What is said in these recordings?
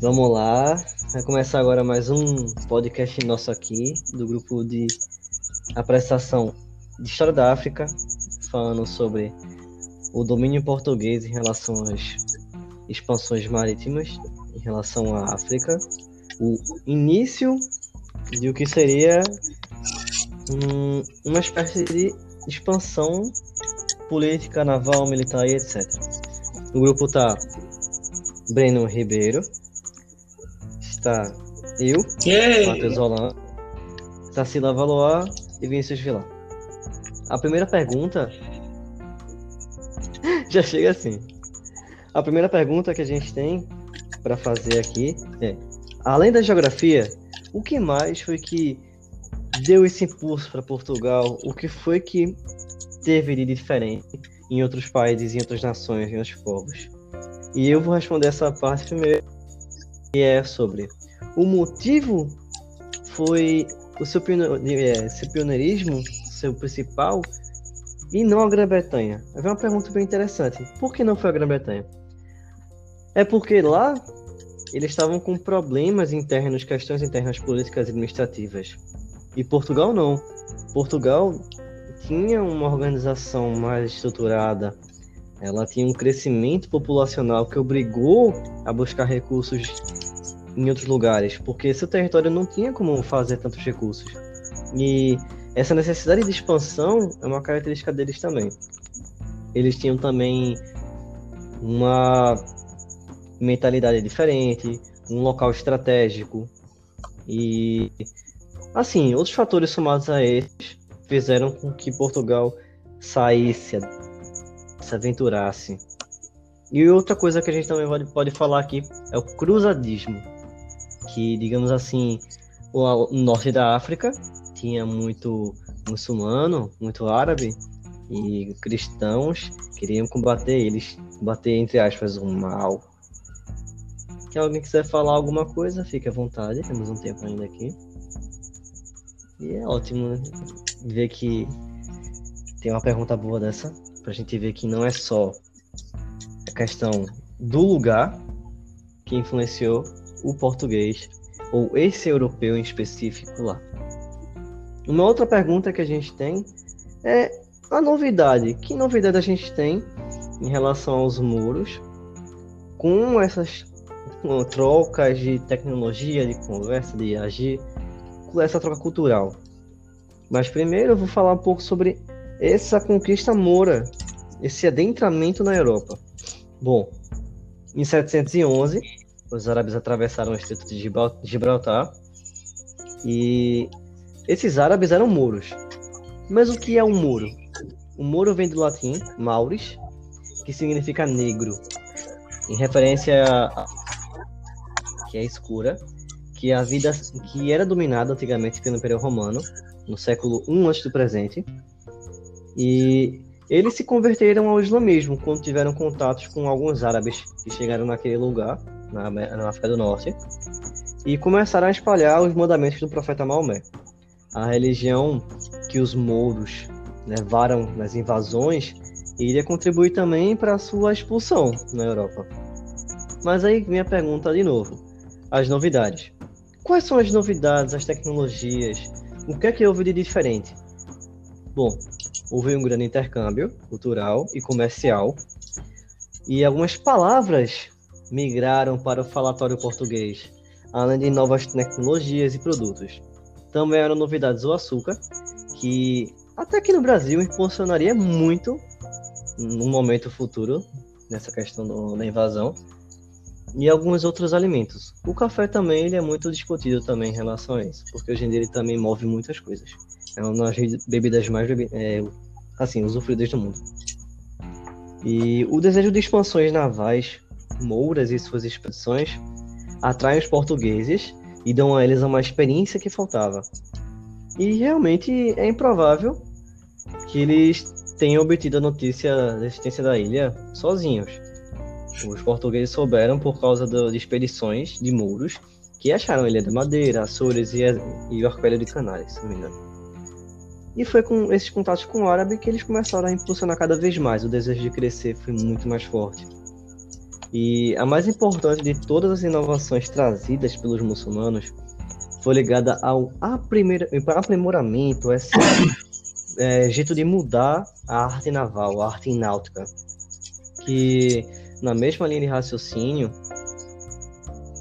Vamos lá, vai começar agora mais um podcast nosso aqui, do grupo de apresentação de História da África, falando sobre o domínio português em relação às expansões marítimas em relação à África, o início de o que seria um, uma espécie de expansão política, naval, militar e etc. No grupo tá Breno Ribeiro, está eu, Matheus Roland, Tarsila Valois e Vinícius Vilar. A primeira pergunta já chega assim. A primeira pergunta que a gente tem para fazer aqui é: além da geografia, o que mais foi que deu esse impulso para Portugal? O que foi que teve de diferente em outros países, em outras nações, em outros povos? E eu vou responder essa parte primeiro, que é sobre o motivo foi o seu, é, pioneirismo, seu principal, e não a Grã-Bretanha. É uma pergunta bem interessante. Por que não foi a Grã-Bretanha? É porque lá eles estavam com problemas internos, questões internas políticas e administrativas. E Portugal não. Portugal tinha uma organização mais estruturada, ela tinha um crescimento populacional que obrigou a buscar recursos em outros lugares, porque seu território não tinha como fazer tantos recursos. E essa necessidade de expansão é uma característica deles também. Eles tinham também uma mentalidade diferente, um local estratégico e assim, outros fatores somados a esses fizeram com que Portugal saísse, se aventurasse. E outra coisa que a gente também pode falar aqui é o cruzadismo, que digamos assim, o norte da África tinha muito muçulmano, muito árabe e cristãos queriam combater eles, combater entre aspas o mal que alguém quiser falar alguma coisa, fique à vontade, temos um tempo ainda aqui. E é ótimo né? ver que tem uma pergunta boa dessa, pra gente ver que não é só a questão do lugar que influenciou o português, ou esse europeu em específico lá. Uma outra pergunta que a gente tem é a novidade. Que novidade a gente tem em relação aos muros com essas trocas de tecnologia, de conversa, de agir, essa troca cultural. Mas primeiro eu vou falar um pouco sobre essa conquista moura, esse adentramento na Europa. Bom, em 711, os árabes atravessaram o Estreito de Gibraltar e esses árabes eram mouros. Mas o que é um mouro? O mouro vem do latim mauris, que significa negro, em referência a que é escura, que a vida que era dominada antigamente pelo Império Romano, no século I antes do presente, e eles se converteram ao islamismo quando tiveram contatos com alguns árabes que chegaram naquele lugar, na, na África do Norte, e começaram a espalhar os mandamentos do profeta Maomé. A religião que os mouros levaram nas invasões iria contribuir também para a sua expulsão na Europa. Mas aí minha pergunta de novo as novidades. Quais são as novidades, as tecnologias? O que é que houve de diferente? Bom, houve um grande intercâmbio cultural e comercial e algumas palavras migraram para o falatório português, além de novas tecnologias e produtos. Também eram novidades o açúcar, que até aqui no Brasil impulsionaria muito no momento futuro, nessa questão do, da invasão, e alguns outros alimentos. O café também ele é muito discutido também em relação a isso, porque hoje em dia ele também move muitas coisas. É uma das bebidas mais é, assim, usufruídas do mundo. E o desejo de expansões navais, mouras e suas expedições atraem os portugueses e dão a eles uma experiência que faltava. E realmente é improvável que eles tenham obtido a notícia da existência da ilha sozinhos os portugueses souberam por causa de expedições de muros que acharam Ilha da Madeira, Açores e, e o Arquipélago de Canárias, se não me engano. E foi com esses contatos com o árabe que eles começaram a impulsionar cada vez mais. O desejo de crescer foi muito mais forte. E a mais importante de todas as inovações trazidas pelos muçulmanos foi ligada ao aprimoramento, esse é, jeito de mudar a arte naval, a arte náutica, que na mesma linha de raciocínio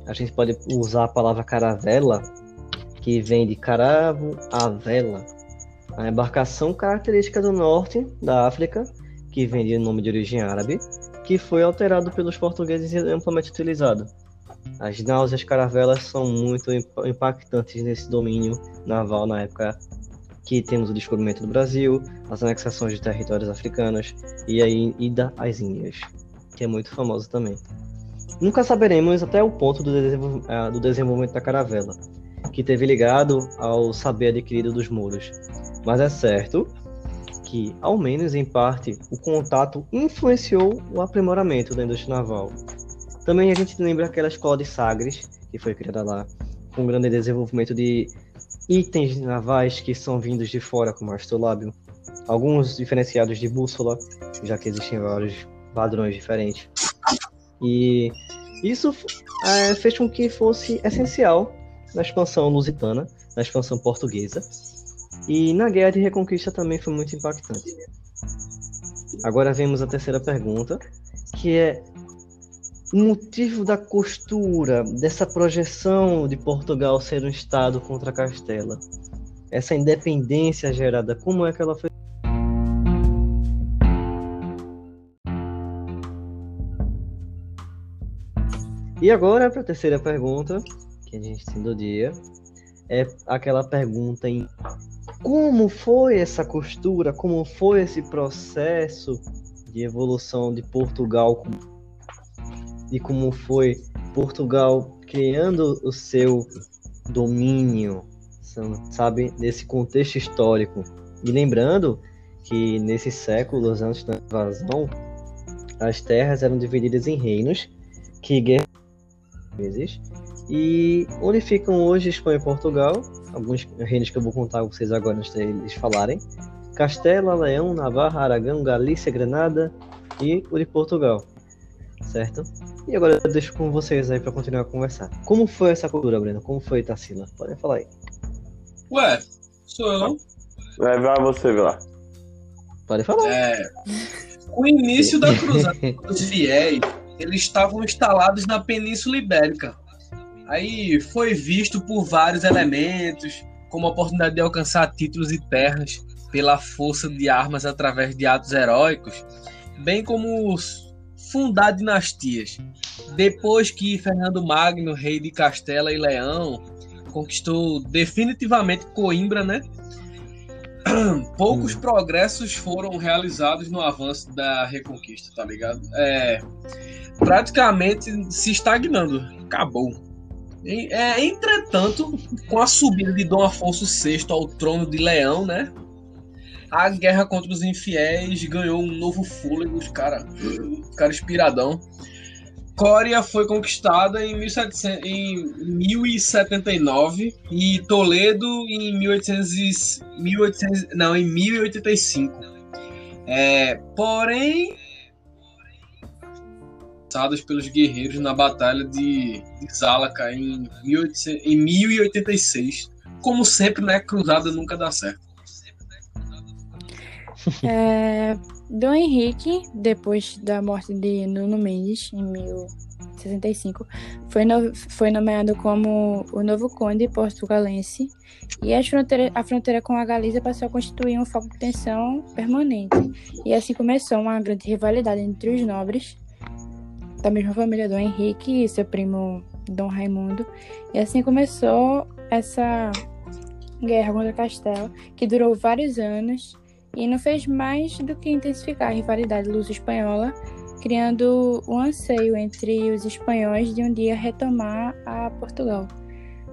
a gente pode usar a palavra caravela, que vem de caravo a vela, a embarcação característica do norte da África, que vem de nome de origem árabe, que foi alterado pelos portugueses e amplamente utilizado. As naus e as caravelas são muito impactantes nesse domínio naval na época que temos o descobrimento do Brasil, as anexações de territórios africanos e a ida às Índias, que é muito famoso também. Nunca saberemos até o ponto do, eh, do desenvolvimento da caravela, que teve ligado ao saber adquirido dos muros. Mas é certo que, ao menos em parte, o contato influenciou o aprimoramento da indústria naval. Também a gente lembra aquela escola de Sagres, que foi criada lá, com um grande desenvolvimento de itens navais que são vindos de fora, como astrolábio, alguns diferenciados de bússola, já que existem vários padrões diferentes. E isso é, fez com que fosse essencial na expansão lusitana, na expansão portuguesa, e na Guerra de Reconquista também foi muito impactante. Agora vemos a terceira pergunta, que é o motivo da costura, dessa projeção de Portugal ser um Estado contra Castela. Essa independência gerada, como é que ela foi? E agora, para a terceira pergunta, que a gente tem do dia, é aquela pergunta em como foi essa costura, como foi esse processo de evolução de Portugal e como foi Portugal criando o seu domínio, sabe, nesse contexto histórico. E lembrando que nesses séculos antes da invasão, as terras eram divididas em reinos que vezes e onde ficam hoje Espanha e Portugal alguns reinos que eu vou contar com vocês agora antes deles falarem. Castela, Leão, Navarra, Aragão, Galícia, Granada e o de Portugal. Certo? E agora eu deixo com vocês aí para continuar a conversar. Como foi essa cultura, Breno? Como foi Tarsila? Podem falar aí. Ué, sou eu. Vai, vai você, lá. Pode falar. É, o início da cruzada dos fiéis, eles estavam instalados na Península Ibérica, Aí foi visto por vários elementos, como a oportunidade de alcançar títulos e terras pela força de armas através de atos heróicos, bem como fundar dinastias. Depois que Fernando Magno, rei de Castela e Leão, conquistou definitivamente Coimbra, né? Poucos hum. progressos foram realizados no avanço da Reconquista, tá ligado? É, praticamente se estagnando. Acabou. É, entretanto, com a subida de Dom Afonso VI ao trono de Leão, né? A guerra contra os infiéis ganhou um novo fôlego, os caras cara inspiradão. Cória foi conquistada em, 1700, em 1079 e Toledo em 1800, 1800 não, em 1085. É, porém, passadas pelos guerreiros na Batalha de, Zalaca em, 1800, em 1086. Como sempre, né? Cruzada nunca dá certo. É, Dom Henrique, depois da morte de Nuno Mendes, em 1065, foi, no, foi nomeado como o novo conde portugalense e a fronteira, a fronteira com a Galícia passou a constituir um foco de tensão permanente. E assim começou uma grande rivalidade entre os nobres da mesma família do Henrique e seu primo Dom Raimundo. E assim começou essa guerra contra Castelo, que durou vários anos e não fez mais do que intensificar a rivalidade luso-espanhola, criando um anseio entre os espanhóis de um dia retomar a Portugal.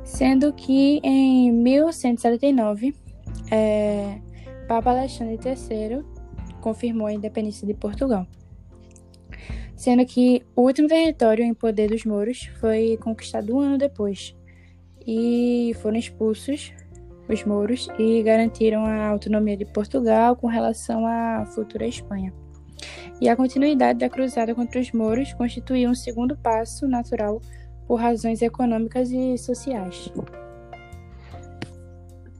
Sendo que em 1179, é, Papa Alexandre III confirmou a independência de Portugal sendo que o último território em poder dos mouros foi conquistado um ano depois, e foram expulsos os mouros e garantiram a autonomia de Portugal com relação à futura Espanha. e a continuidade da cruzada contra os mouros constituía um segundo passo natural por razões econômicas e sociais.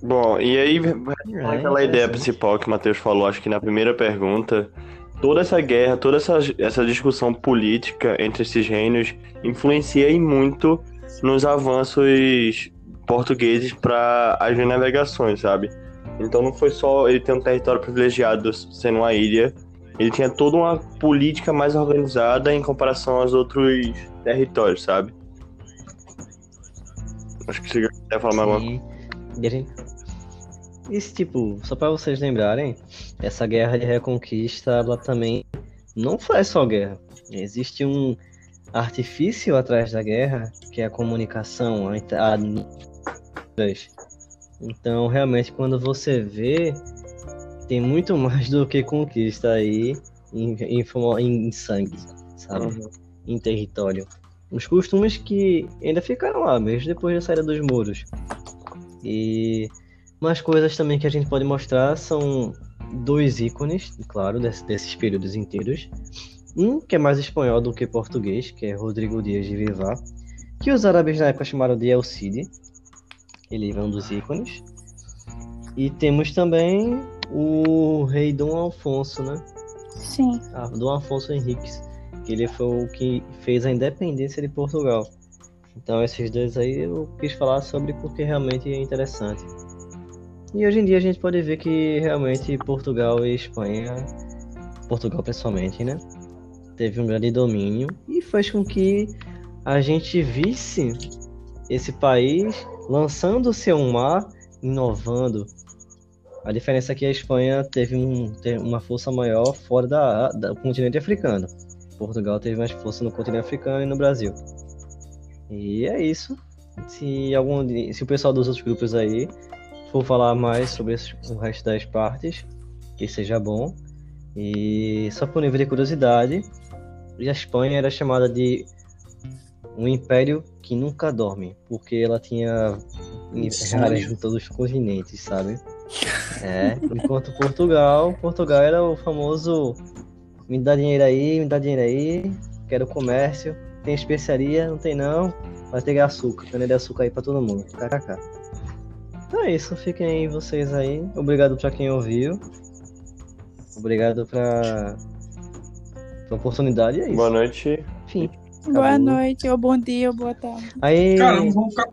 Bom, e aí, É, aquela ideia principal que o Matheus falou, acho que na primeira pergunta, toda essa guerra, toda essa, essa discussão política entre esses reinos influencia e muito nos avanços portugueses para as navegações, sabe? Então não foi só ele ter um território privilegiado sendo uma ilha, ele tinha toda uma política mais organizada em comparação aos outros territórios, sabe? Acho que você quer falar mais alguma Sim. Isso, tipo, só pra vocês lembrarem, essa guerra de reconquista, ela também não foi só guerra. Existe um artifício atrás da guerra, que é a comunicação, a, a... Então, realmente, quando você vê, tem muito mais do que conquista aí em, em, em sangue, sabe? Uhum. Em território. Os costumes que ainda ficaram lá, mesmo depois da saída dos muros. E umas coisas também que a gente pode mostrar são dois ícones, claro, desse- desses períodos inteiros. Um que é mais espanhol do que português, que é Rodrigo Dias de Vivar, que os árabes na época chamaram de El Cid. Ele é um dos ícones. E temos também o rei Dom Alfonso, né? Sim. Ah, Dom Afonso Henriques, que ele foi o que fez a independência de Portugal. Então esses dois aí eu quis falar sobre porque realmente é interessante. E hoje em dia a gente pode ver que realmente Portugal e Espanha, Portugal principalmente, né, teve um grande domínio e fez com que a gente visse esse país lançando seu mar, inovando. A diferença é que a Espanha teve um, ter uma força maior fora da, da- do continente africano. Portugal teve mais força no continente africano e no Brasil. E é isso. Se algum se o pessoal dos outros grupos aí for falar mais sobre o resto das partes, que seja bom. E só por nível de curiosidade, a Espanha era chamada de um império que nunca dorme, porque ela tinha áreas em todos os continentes, sabe? É, enquanto Portugal, Portugal era o famoso me dá dinheiro aí, me dá dinheiro aí, quero comércio, tem especiaria, não tem não, vai ter açúcar, cana de açúcar aí pra todo mundo, kkk. Então é isso, fiquem aí vocês aí, obrigado pra quem ouviu, obrigado pra, pra oportunidade, é isso. Boa noite. Enfim, Boa noite, ou bom dia, ou boa tarde. aí... Caramba, vamos ficar